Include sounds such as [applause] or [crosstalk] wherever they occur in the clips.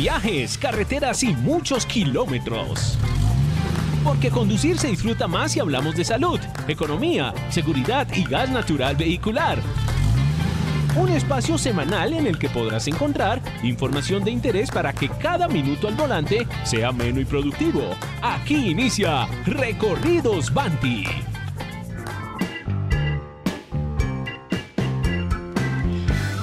Viajes, carreteras y muchos kilómetros. Porque conducir se disfruta más si hablamos de salud, economía, seguridad y gas natural vehicular. Un espacio semanal en el que podrás encontrar información de interés para que cada minuto al volante sea ameno y productivo. Aquí inicia Recorridos Banti.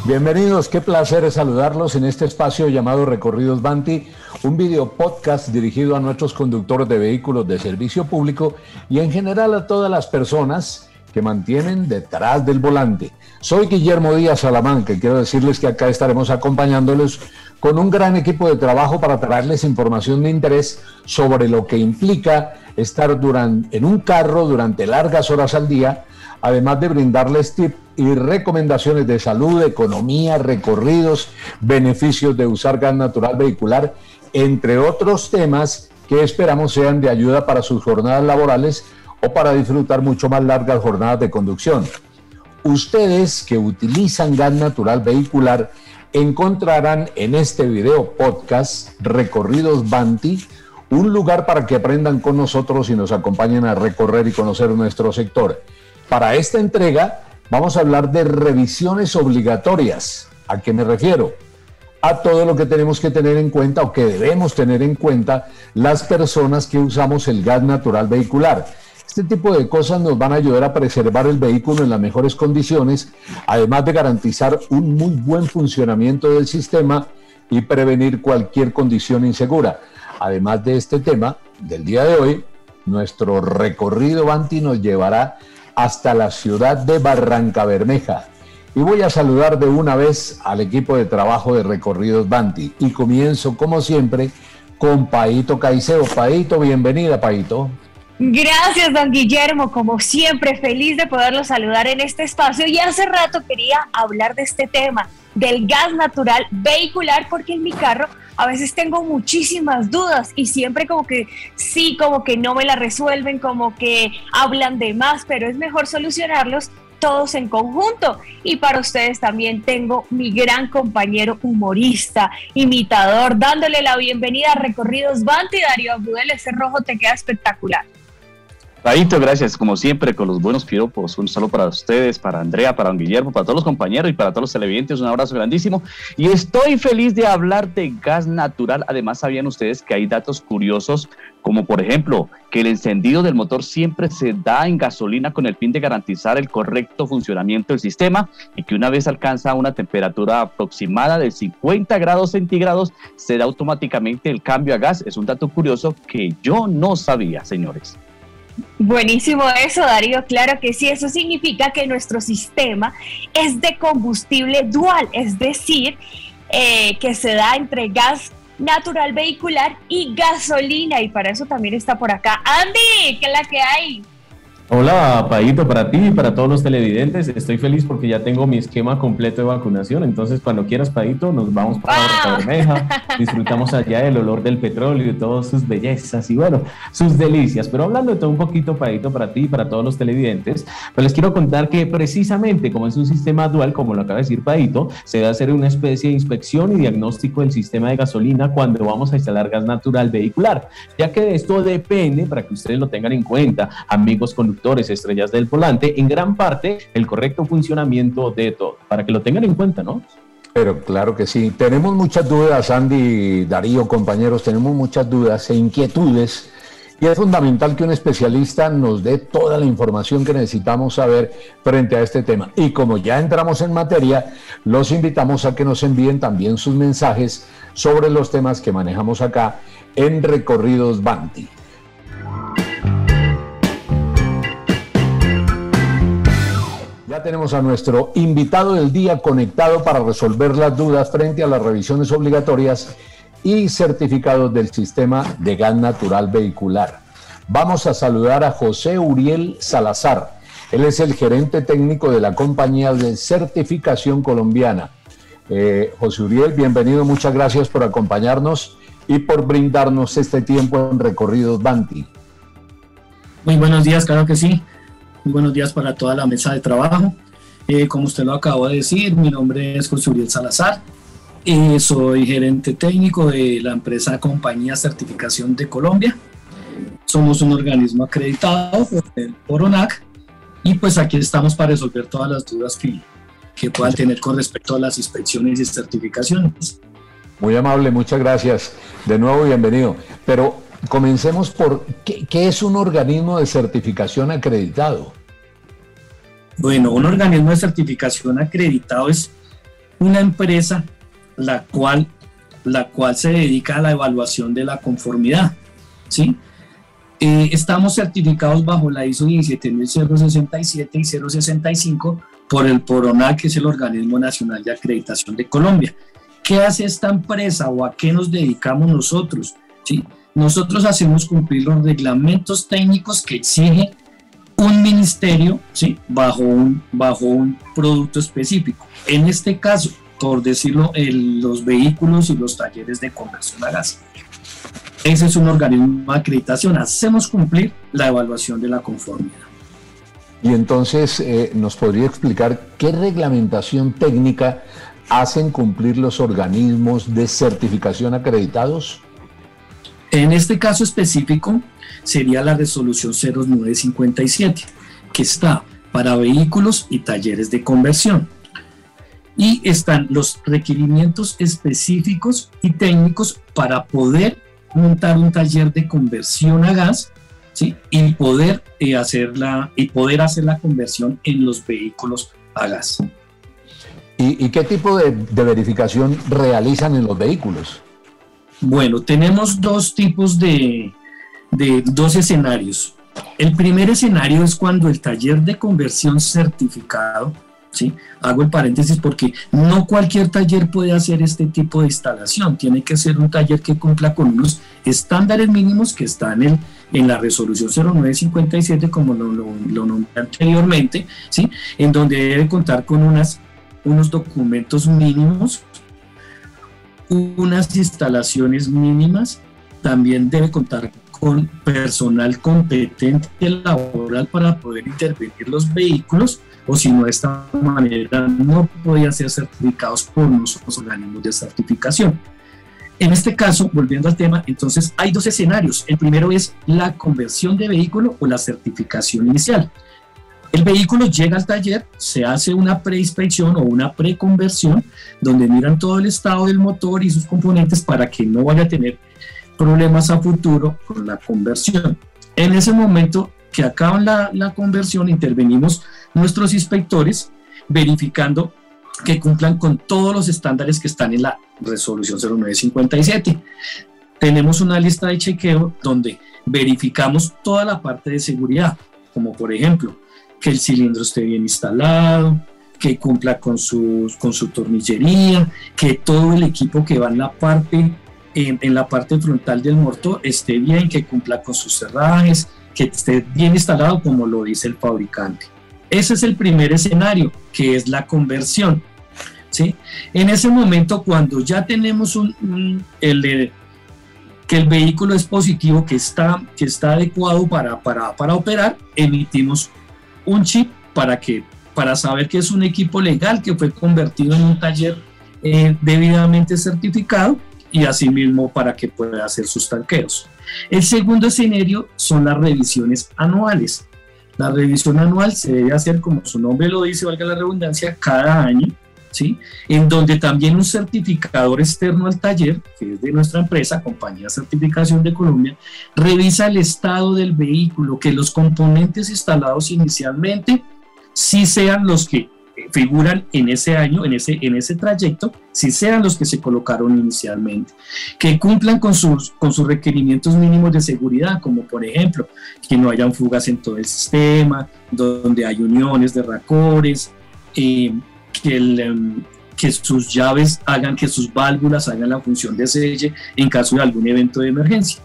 Bienvenidos, qué placer saludarlos en este espacio llamado Recorridos Banti, un video podcast dirigido a nuestros conductores de vehículos de servicio público y en general a todas las personas que mantienen detrás del volante. Soy Guillermo Díaz Salamanca y quiero decirles que acá estaremos acompañándoles con un gran equipo de trabajo para traerles información de interés sobre lo que implica estar en un carro durante largas horas al día, además de brindarles tips y recomendaciones de salud, economía, recorridos, beneficios de usar gas natural vehicular, entre otros temas que esperamos sean de ayuda para sus jornadas laborales o para disfrutar mucho más largas jornadas de conducción. Ustedes que utilizan gas natural vehicular encontrarán en este video podcast Recorridos Banti un lugar para que aprendan con nosotros y nos acompañen a recorrer y conocer nuestro sector. Para esta entrega vamos a hablar de revisiones obligatorias. ¿A qué me refiero? A todo lo que tenemos que tener en cuenta o que debemos tener en cuenta las personas que usamos el gas natural vehicular. Este tipo de cosas nos van a ayudar a preservar el vehículo en las mejores condiciones, además de garantizar un muy buen funcionamiento del sistema y prevenir cualquier condición insegura. Además de este tema, del día de hoy, nuestro recorrido Banti nos llevará hasta la ciudad de Barranca Bermeja. Y voy a saludar de una vez al equipo de trabajo de Recorridos Banti. Y comienzo, como siempre, con Paito Caicedo. Paito, bienvenida, Paito. Gracias, don Guillermo. Como siempre, feliz de poderlo saludar en este espacio. Y hace rato quería hablar de este tema, del gas natural vehicular, porque en mi carro a veces tengo muchísimas dudas y siempre como que sí, como que no me la resuelven, como que hablan de más, pero es mejor solucionarlos todos en conjunto. Y para ustedes también tengo mi gran compañero humorista, imitador, dándole la bienvenida a Recorridos Banti, Darío Abudel, ese rojo te queda espectacular. Paito, gracias, como siempre, con los buenos piropos. Un saludo para ustedes, para Andrea, para don Guillermo, para todos los compañeros y para todos los televidentes. Un abrazo grandísimo. Y estoy feliz de hablar de gas natural. Además, sabían ustedes que hay datos curiosos, como por ejemplo, que el encendido del motor siempre se da en gasolina con el fin de garantizar el correcto funcionamiento del sistema y que una vez alcanza una temperatura aproximada de 50 grados centígrados, se da automáticamente el cambio a gas. Es un dato curioso que yo no sabía, señores. Buenísimo eso, Darío. Claro que sí, eso significa que nuestro sistema es de combustible dual, es decir, eh, que se da entre gas natural vehicular y gasolina. Y para eso también está por acá Andy, ¿qué es la que hay? Hola, Paito, para ti y para todos los televidentes. Estoy feliz porque ya tengo mi esquema completo de vacunación. Entonces, cuando quieras, Paito, nos vamos para la Bermeja. [laughs] Disfrutamos allá del olor del petróleo y de todas sus bellezas y, bueno, sus delicias. Pero hablando de todo un poquito, Paito, para ti y para todos los televidentes, pues les quiero contar que precisamente como es un sistema dual, como lo acaba de decir Paito, se debe hacer una especie de inspección y diagnóstico del sistema de gasolina cuando vamos a instalar gas natural vehicular, ya que de esto depende, para que ustedes lo tengan en cuenta, amigos con estrellas del volante, en gran parte el correcto funcionamiento de todo, para que lo tengan en cuenta, ¿no? Pero claro que sí. Tenemos muchas dudas, Andy, Darío, compañeros, tenemos muchas dudas e inquietudes. Y es fundamental que un especialista nos dé toda la información que necesitamos saber frente a este tema. Y como ya entramos en materia, los invitamos a que nos envíen también sus mensajes sobre los temas que manejamos acá en Recorridos Banti. Tenemos a nuestro invitado del día conectado para resolver las dudas frente a las revisiones obligatorias y certificados del sistema de gas natural vehicular. Vamos a saludar a José Uriel Salazar. Él es el gerente técnico de la compañía de certificación colombiana. Eh, José Uriel, bienvenido, muchas gracias por acompañarnos y por brindarnos este tiempo en Recorridos Banti. Muy buenos días, claro que sí. Muy buenos días para toda la mesa de trabajo. Eh, como usted lo acabó de decir, mi nombre es José Uriel Salazar. Eh, soy gerente técnico de la empresa Compañía Certificación de Colombia. Somos un organismo acreditado por el ONAC y pues aquí estamos para resolver todas las dudas que, que puedan tener con respecto a las inspecciones y certificaciones. Muy amable, muchas gracias. De nuevo, bienvenido. Pero comencemos por, ¿qué, qué es un organismo de certificación acreditado? Bueno, un organismo de certificación acreditado es una empresa la cual, la cual se dedica a la evaluación de la conformidad. ¿sí? Eh, estamos certificados bajo la ISO 17067 y 065 por el PORONAC, que es el Organismo Nacional de Acreditación de Colombia. ¿Qué hace esta empresa o a qué nos dedicamos nosotros? ¿Sí? Nosotros hacemos cumplir los reglamentos técnicos que exige un ministerio ¿sí? bajo, un, bajo un producto específico. En este caso, por decirlo, los vehículos y los talleres de conversión a gas. Ese es un organismo de acreditación. Hacemos cumplir la evaluación de la conformidad. Y entonces, eh, ¿nos podría explicar qué reglamentación técnica hacen cumplir los organismos de certificación acreditados? En este caso específico sería la resolución 0957, que está para vehículos y talleres de conversión. Y están los requerimientos específicos y técnicos para poder montar un taller de conversión a gas y, poder, eh, hacer la, y poder hacer la conversión en los vehículos a gas. ¿Y, qué tipo de, verificación realizan en los vehículos? Bueno, tenemos dos tipos de, de dos escenarios. El primer escenario es cuando el taller de conversión certificado, ¿sí? hago el paréntesis porque no cualquier taller puede hacer este tipo de instalación, tiene que ser un taller que cumpla con unos estándares mínimos que están en, en la resolución 0957, como lo, nombré anteriormente, ¿sí? en donde debe contar con unas unos documentos mínimos, unas instalaciones mínimas, también debe contar con personal competente laboral para poder intervenir los vehículos o si no de esta manera no podían ser certificados por nosotros organismos de certificación. En este caso, volviendo al tema, entonces hay dos escenarios. El primero es la conversión de vehículo o la certificación inicial. El vehículo llega al taller, se hace una preinspección o una preconversión, donde miran todo el estado del motor y sus componentes para que no vaya a tener problemas a futuro con la conversión. En ese momento que acaban la, la conversión, intervenimos nuestros inspectores verificando que cumplan con todos los estándares que están en la resolución 0957. Tenemos una lista de chequeo donde verificamos toda la parte de seguridad, como por ejemplo que el cilindro esté bien instalado, que cumpla con, sus, con su tornillería, que todo el equipo que va en la parte, en, la parte frontal del motor esté bien, que cumpla con sus cerrajes, que esté bien instalado como lo dice el fabricante. Ese es el primer escenario, que es la conversión. ¿sí? En ese momento, cuando ya tenemos un, el, que el vehículo es positivo, que está, que está adecuado para, para, para operar, emitimos un chip para, que, para saber que es un equipo legal que fue convertido en un taller eh, debidamente certificado y asimismo para que pueda hacer sus tanqueos. El segundo escenario son las revisiones anuales. La revisión anual se debe hacer, como su nombre lo dice, valga la redundancia, cada año, ¿sí? En donde también un certificador externo al taller, que es de nuestra empresa, Compañía Certificación de Colombia, revisa el estado del vehículo, que los componentes instalados inicialmente sí sean los que figuran en ese año, en ese, en ese trayecto, si sean los que se colocaron inicialmente, que cumplan con sus, con sus requerimientos mínimos de seguridad, como por ejemplo, que no hayan fugas en todo el sistema, donde hay uniones de racores, eh, que, em, que sus llaves hagan que sus válvulas hagan la función de selle en caso de algún evento de emergencia.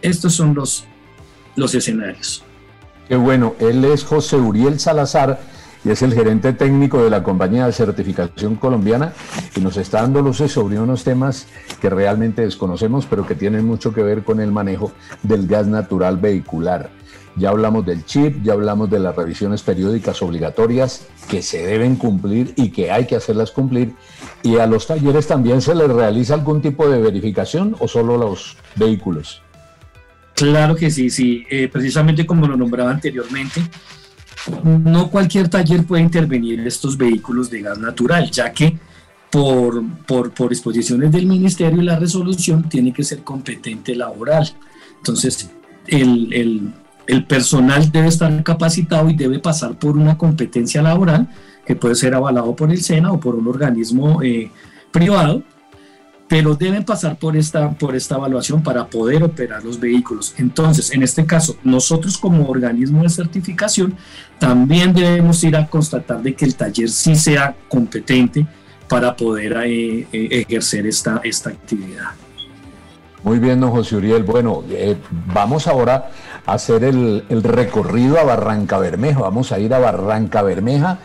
Estos son los, los escenarios. Qué bueno, él es José Uriel Salazar y es el gerente técnico de la compañía de certificación colombiana y nos está dando luces sobre unos temas que realmente desconocemos, pero que tienen mucho que ver con el manejo del gas natural vehicular. Ya hablamos del chip, ya hablamos de las revisiones periódicas obligatorias que se deben cumplir y que hay que hacerlas cumplir. ¿Y a los talleres también se les realiza algún tipo de verificación o solo los vehículos? Claro que sí, sí. Eh, precisamente como lo nombraba anteriormente, no cualquier taller puede intervenir estos vehículos de gas natural, ya que por, por, por del ministerio y la resolución tiene que ser competente laboral. Entonces, el, el, el personal debe estar capacitado y debe pasar por una competencia laboral que puede ser avalado por el SENA o por un organismo eh, privado pero deben pasar por esta, por esta evaluación para poder operar los vehículos. Entonces, en este caso, nosotros como organismo de certificación también debemos ir a constatar de que el taller sí sea competente para poder eh, eh, ejercer esta, esta actividad. Muy bien, don José Uriel. Bueno, vamos ahora hacer el, recorrido a Barranca Bermeja. Vamos a ir a Barranca Bermeja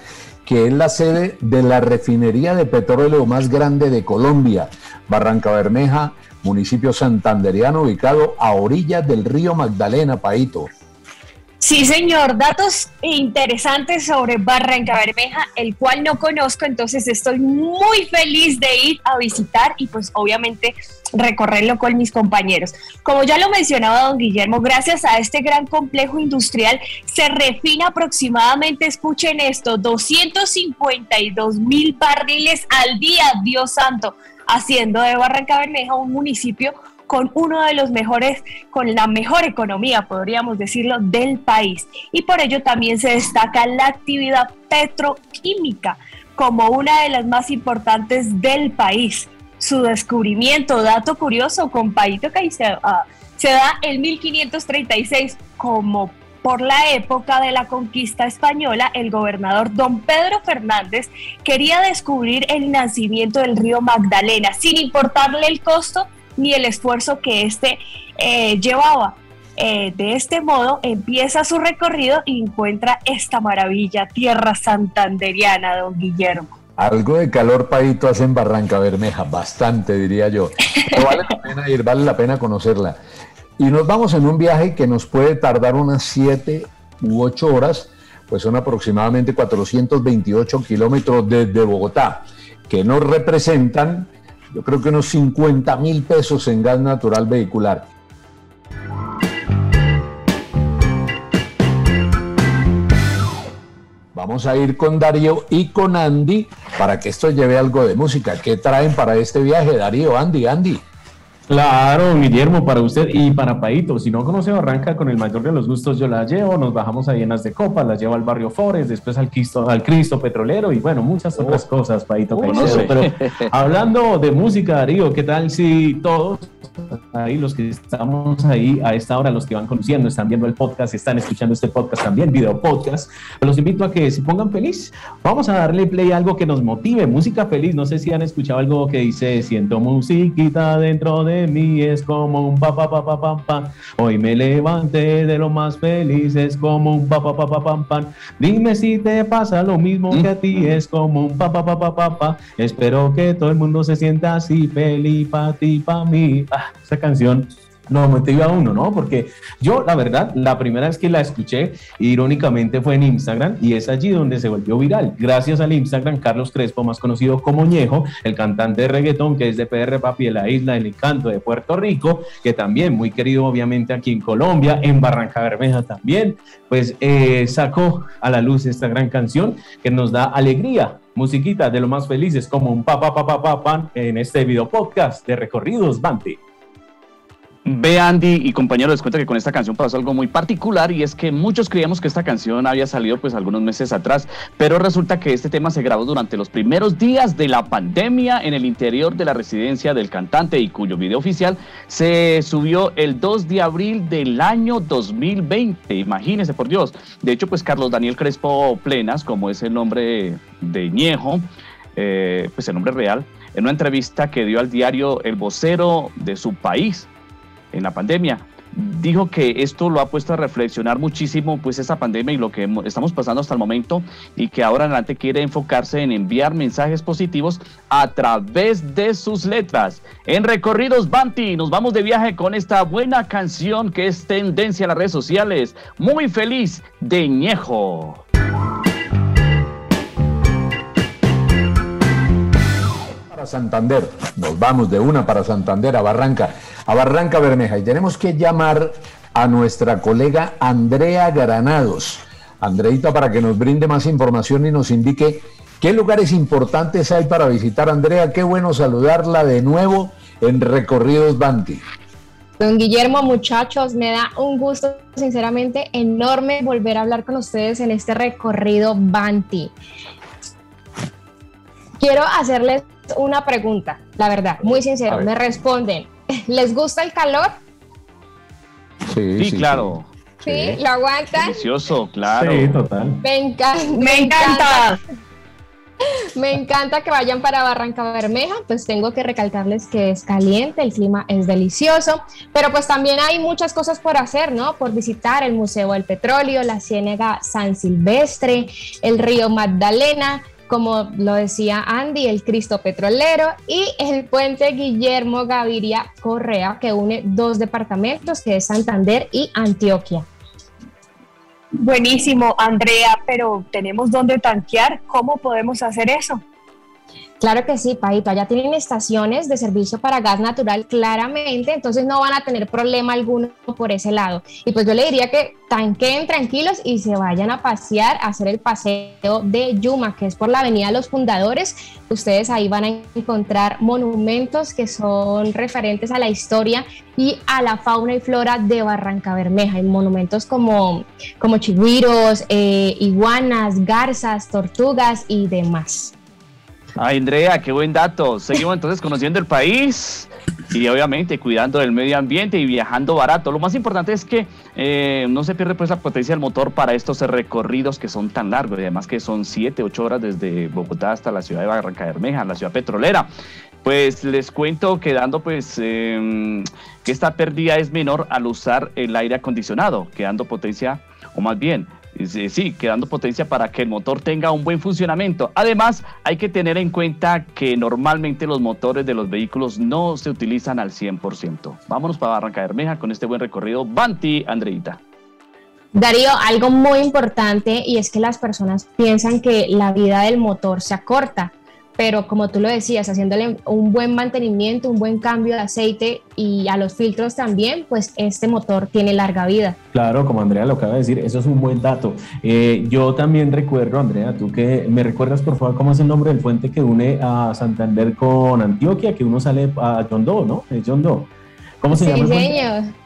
que es la sede de la refinería de petróleo más grande de Colombia, Barranca Bermeja, municipio santanderiano ubicado a orillas del río Magdalena, Paito. Sí, señor, datos interesantes sobre Barranca Bermeja, el cual no conozco, entonces estoy muy feliz de ir a visitar y pues obviamente recorrerlo con mis compañeros. Como ya lo mencionaba don Guillermo, gracias a este gran complejo industrial se refina aproximadamente, escuchen esto, 252 mil barriles al día, Dios santo, haciendo de Barranca Bermeja un municipio con uno de los mejores, con la mejor economía, podríamos decirlo, del país. Y por ello también se destaca la actividad petroquímica como una de las más importantes del país. Su descubrimiento, dato curioso, con Paito se, ah, se da en 1536 como por la época de la conquista española, el gobernador don Pedro Fernández quería descubrir el nacimiento del río Magdalena, sin importarle el costo ni el esfuerzo que éste eh, llevaba. Eh, de este modo empieza su recorrido y encuentra esta maravilla, tierra santanderiana, don Guillermo. Algo de calor, Paito, hace en Barranca Bermeja, bastante diría yo. Pero vale la pena ir, vale la pena conocerla. Y nos vamos en un viaje que nos puede tardar unas 7 u 8 horas, pues son aproximadamente 428 kilómetros desde Bogotá, que nos representan yo creo que unos 50 mil pesos en gas natural vehicular. Vamos a ir con Darío y con Andy para que esto lleve algo de música. ¿Qué traen para este viaje, Darío, Andy, Andy? Claro, Guillermo, para usted y para Paito. Si no conoce Barranca, con el mayor de los gustos yo la llevo. Nos bajamos a llenas de copas, las llevo al barrio Forest, después al Cristo, al Cristo Petrolero y bueno, muchas otras oh. cosas, Paito. Oh, Pero hablando de música, Darío, ¿qué tal si todos ahí, los que estamos ahí a esta hora, los que van conduciendo, están viendo el podcast, están escuchando este podcast también, video podcast, los invito a que se pongan feliz. Vamos a darle play a algo que nos motive, música feliz. No sé si han escuchado algo que dice, siento musiquita dentro de mí es como un pa pa pa pa pam pam. Hoy me levanté de lo más feliz, es como un pa pa pa pa pam pam. Dime si te pasa lo mismo que a ti, es como un pa pa pa pa pa pa. Espero que todo el mundo se sienta así, feliz pa ti, pa mí. Ah, esa canción no motiva a uno, ¿no? Porque yo, la verdad, la primera vez que la escuché, irónicamente, fue en Instagram y es allí donde se volvió viral. Gracias al Instagram, Carlos Crespo, más conocido como Ñejo, el cantante de reggaetón que es de PR Papi de la isla del encanto de Puerto Rico, que también muy querido, obviamente, aquí en Colombia, en Barranca Bermeja también, pues eh, sacó a la luz esta gran canción que nos da alegría musiquita de lo más felices como un pa pa pa pa pa pan en este video podcast de Recorridos Bante. Ve Andy y compañero, les cuento que con esta canción pasó algo muy particular y es que muchos creíamos que esta canción había salido pues algunos meses atrás, pero resulta que este tema se grabó durante los primeros días de la pandemia en el interior de la residencia del cantante y cuyo video oficial se subió el 2 de abril del año 2020, imagínense por Dios. De hecho pues Carlos Daniel Crespo Plenas, como es el nombre de Ñejo, eh, pues el nombre real, en una entrevista que dio al diario El Vocero de su país, en la pandemia. Dijo que esto lo ha puesto a reflexionar muchísimo, pues esa pandemia y lo que estamos pasando hasta el momento, y que ahora adelante quiere enfocarse en enviar mensajes positivos a través de sus letras. En Recorridos Banti, nos vamos de viaje con esta buena canción que es tendencia en las redes sociales. Muy feliz de Ñejo. Para Santander, nos vamos de una para Santander a Barranca a Barranca Bermeja y tenemos que llamar a nuestra colega Andrea Granados. Andreita, para que nos brinde más información y nos indique qué lugares importantes hay para visitar. Andrea, qué bueno saludarla de nuevo en Recorridos Banti. Don Guillermo, muchachos, me da un gusto sinceramente enorme volver a hablar con ustedes en este recorrido Banti. Quiero hacerles una pregunta, la verdad, muy sincero, me responden. ¿Les gusta el calor? Sí, claro. Sí, ¿lo aguantan? Delicioso, claro. Sí, total. Me, encanta. Me encanta. [laughs] Me encanta que vayan para Barranca Bermeja, pues tengo que recalcarles que es caliente, el clima es delicioso, pero pues también hay muchas cosas por hacer, ¿no? Por visitar el Museo del Petróleo, la Ciénega San Silvestre, el río Magdalena, como lo decía Andy, el Cristo Petrolero y el puente Guillermo Gaviria Correa, que une dos departamentos, que es Santander y Antioquia. Buenísimo, Andrea, pero ¿tenemos dónde tanquear? ¿Cómo podemos hacer eso? Claro que sí, Paito. Allá tienen estaciones de servicio para gas natural claramente, entonces no van a tener problema alguno por ese lado. Y pues yo le diría que tanqueen tranquilos y se vayan a pasear, a hacer el paseo de Yuma, que es por la Avenida los Fundadores. Ustedes ahí van a encontrar monumentos que son referentes a la historia y a la fauna y flora de Barranca Bermeja. Hay monumentos como, como chigüiros, eh, iguanas, garzas, tortugas y demás. Ay, Andrea, qué buen dato. Seguimos entonces conociendo el país y obviamente cuidando del medio ambiente y viajando barato. Lo más importante es que eh, no se pierde pues la potencia del motor para estos recorridos que son tan largos y además que son 7, 8 horas desde Bogotá hasta la ciudad de Barranca Bermeja, la ciudad petrolera. Pues les cuento quedando pues em, que esta pérdida es menor al usar el aire acondicionado, quedando potencia o más bien Sí, quedando potencia para que el motor tenga un buen funcionamiento. Además, hay que tener en cuenta que normalmente los motores de los vehículos no se utilizan al 100%. Vámonos para Barranca Bermeja con este buen recorrido. Banti, Andreita. Darío, algo muy importante y es que las personas piensan que la vida del motor se acorta pero como tú lo decías, haciéndole un buen mantenimiento, un buen cambio de aceite y a los filtros también, pues este motor tiene larga vida. Claro, como Andrea lo acaba de decir, eso es un buen dato. Eh, yo también recuerdo, Andrea, tú que me recuerdas por favor cómo es el nombre del puente que une a Santander con Antioquia, que uno sale a John Doe, ¿no? Es John Doe. ¿Cómo se llama? Señor.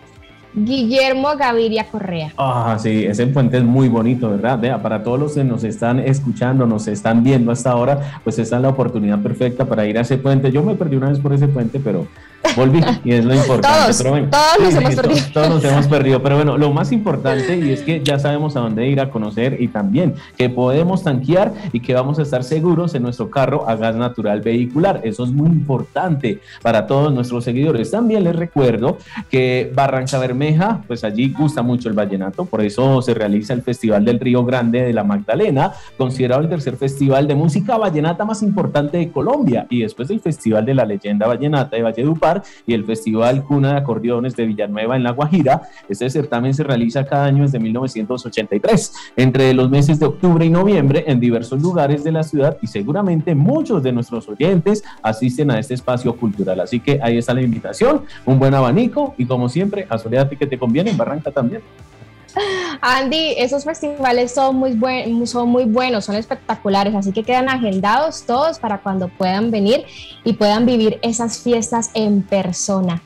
Guillermo Gaviria Correa. Ah, sí, ese puente es muy bonito, ¿verdad? Para todos los que nos están escuchando, nos están viendo hasta ahora, pues esta es la oportunidad perfecta para ir a ese puente. Yo me perdí una vez por ese puente, pero volví y es lo importante. todos, todos nos hemos perdido. Todos, nos hemos perdido, pero bueno, lo más importante y es que ya sabemos a dónde ir a conocer y también que podemos tanquear y que vamos a estar seguros en nuestro carro a gas natural vehicular. Eso es muy importante para todos nuestros seguidores. También les recuerdo que Barranca Bermeja, pues allí gusta mucho el vallenato, por eso se realiza el Festival del Río Grande de la Magdalena, considerado el tercer festival de música vallenata más importante de Colombia y después del Festival de la Leyenda Vallenata de Valledupar y el Festival Cuna de Acordeones de Villanueva en La Guajira. Este certamen se realiza cada año desde 1983, entre los meses de octubre y noviembre en diversos lugares de la ciudad y seguramente muchos de nuestros oyentes asisten a este espacio cultural. Así que ahí está la invitación, un buen abanico y como siempre, a Soledad que te conviene en Barranca también. Andy, esos festivales son muy, buen, son muy buenos, son espectaculares, así que quedan agendados todos para cuando puedan venir y puedan vivir esas fiestas en persona.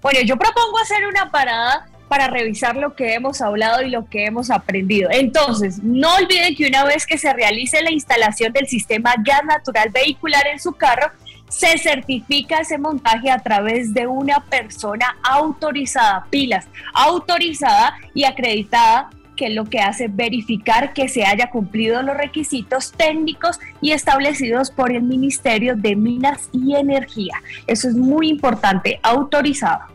Bueno, yo propongo hacer una parada para revisar lo que hemos hablado y lo que hemos aprendido. Entonces, no olviden que una vez que se realice la instalación del sistema gas natural vehicular en su carro, se certifica ese montaje a través de una persona autorizada, pilas, autorizada y acreditada que lo que hace verificar que se haya cumplido los requisitos técnicos y establecidos por el Ministerio de Minas y Energía. Eso es muy importante, autorizado.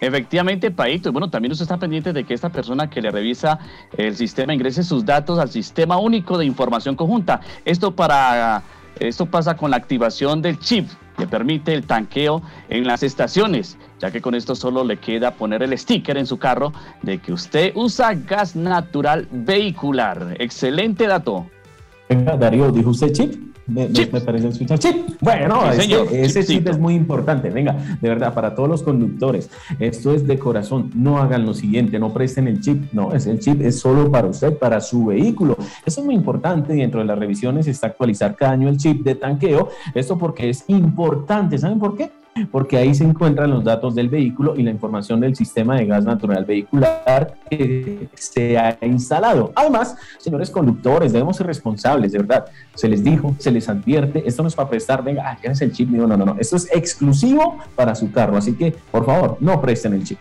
Efectivamente, Paito. Bueno, también usted está pendiente de que esta persona que le revisa el sistema ingrese sus datos al Sistema Único de Información Conjunta. Esto para esto pasa con la activación del chip que permite el tanqueo en las estaciones, ya que con esto solo le queda poner el sticker en su carro de que usted usa gas natural vehicular. Excelente dato. Venga, Darío, ¿dijo usted chip? Me, parece escuchar chip. Bueno, ese chip es muy importante. Venga, de verdad, para todos los conductores, esto es de corazón. No hagan lo siguiente, no presten el chip. No, es el chip es solo para usted, para su vehículo. Eso es muy importante. Dentro de las revisiones está actualizar cada año el chip de tanqueo. Esto porque es importante. ¿Saben por qué? Porque ahí se encuentran los datos del vehículo y la información del sistema de gas natural vehicular que se ha instalado. Además, señores conductores, debemos ser responsables, de verdad. Se les dijo, se les advierte, esto no es para prestar, venga, ah, es el chip? No, no, no, no, esto es exclusivo para su carro, así que, por favor, no presten el chip.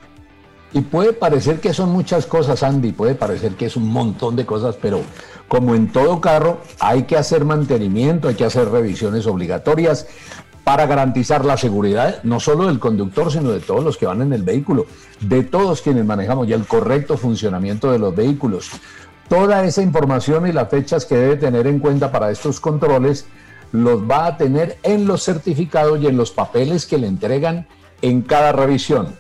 Y puede parecer que son muchas cosas, Andy, puede parecer que es un montón de cosas, pero como en todo carro, hay que hacer mantenimiento, hay que hacer revisiones obligatorias para garantizar la seguridad no solo del conductor, sino de todos los que van en el vehículo, de todos quienes manejamos y el correcto funcionamiento de los vehículos. Toda esa información y las fechas que debe tener en cuenta para estos controles los va a tener en los certificados y en los papeles que le entregan en cada revisión.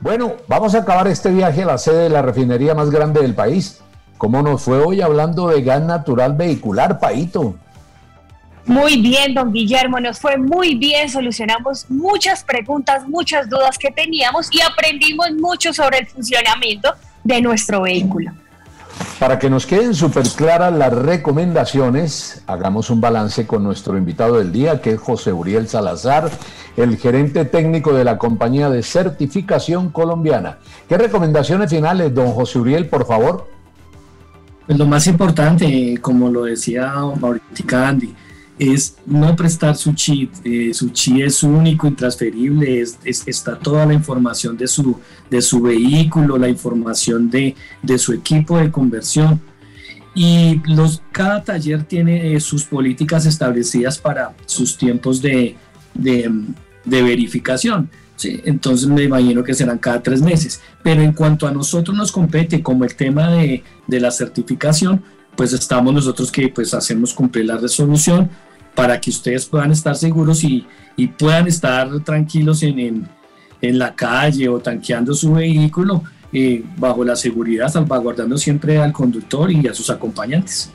Bueno, vamos a acabar este viaje a la sede de la refinería más grande del país, ¿Cómo nos fue hoy hablando de gas natural vehicular, Paito? Muy bien, don Guillermo, nos fue muy bien, solucionamos muchas preguntas, muchas dudas que teníamos y aprendimos mucho sobre el funcionamiento de nuestro vehículo. Para que nos queden súper claras las recomendaciones, hagamos un balance con nuestro invitado del día, que es José Uriel Salazar, el gerente técnico de la compañía de certificación colombiana. ¿Qué recomendaciones finales, don José Uriel, por favor? Pues lo más importante, como lo decía ahorita Andy, es no prestar su chip. Eh, su chip es único, intransferible, es, está toda la información de su, de su vehículo, la información de, de su equipo de conversión. Y los, cada taller tiene eh, sus políticas establecidas para sus tiempos de, de verificación. ¿Sí? Entonces me imagino que serán cada tres meses. Pero en cuanto a nosotros nos compete como el tema de, de la certificación, pues estamos nosotros que pues hacemos cumplir la resolución para que ustedes puedan estar seguros y, y puedan estar tranquilos en, en, en, la calle o tanqueando su vehículo eh, bajo la seguridad, salvaguardando siempre al conductor y a sus acompañantes.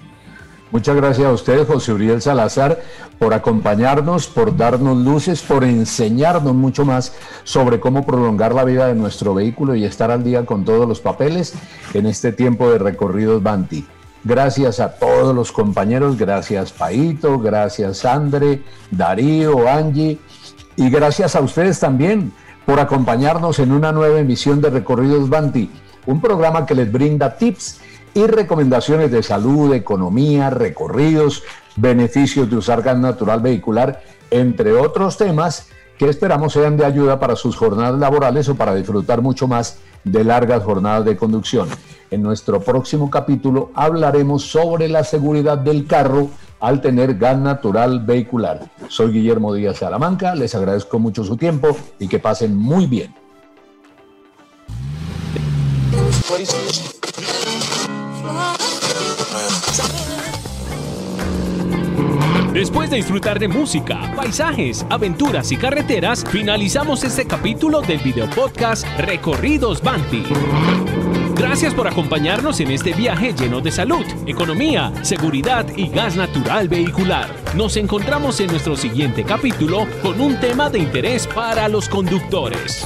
Muchas gracias a usted, José Uriel Salazar, por acompañarnos, por darnos luces, por enseñarnos mucho más sobre cómo prolongar la vida de nuestro vehículo y estar al día con todos los papeles en este tiempo de recorridos Banti. Gracias a todos los compañeros, gracias Paito, gracias Andre, Darío, Angie y gracias a ustedes también por acompañarnos en una nueva emisión de Recorridos Banti, un programa que les brinda tips y recomendaciones de salud, economía, recorridos, beneficios de usar gas natural vehicular, entre otros temas que esperamos sean de ayuda para sus jornadas laborales o para disfrutar mucho más de largas jornadas de conducción. En nuestro próximo capítulo hablaremos sobre la seguridad del carro al tener gas natural vehicular. Soy Guillermo Díaz Salamanca, les agradezco mucho su tiempo y que pasen muy bien. Después de disfrutar de música, paisajes, aventuras y carreteras, finalizamos este capítulo del video podcast Recorridos Banti. Gracias por acompañarnos en este viaje lleno de salud, economía, seguridad y gas natural vehicular. Nos encontramos en nuestro siguiente capítulo con un tema de interés para los conductores.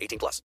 18 plus.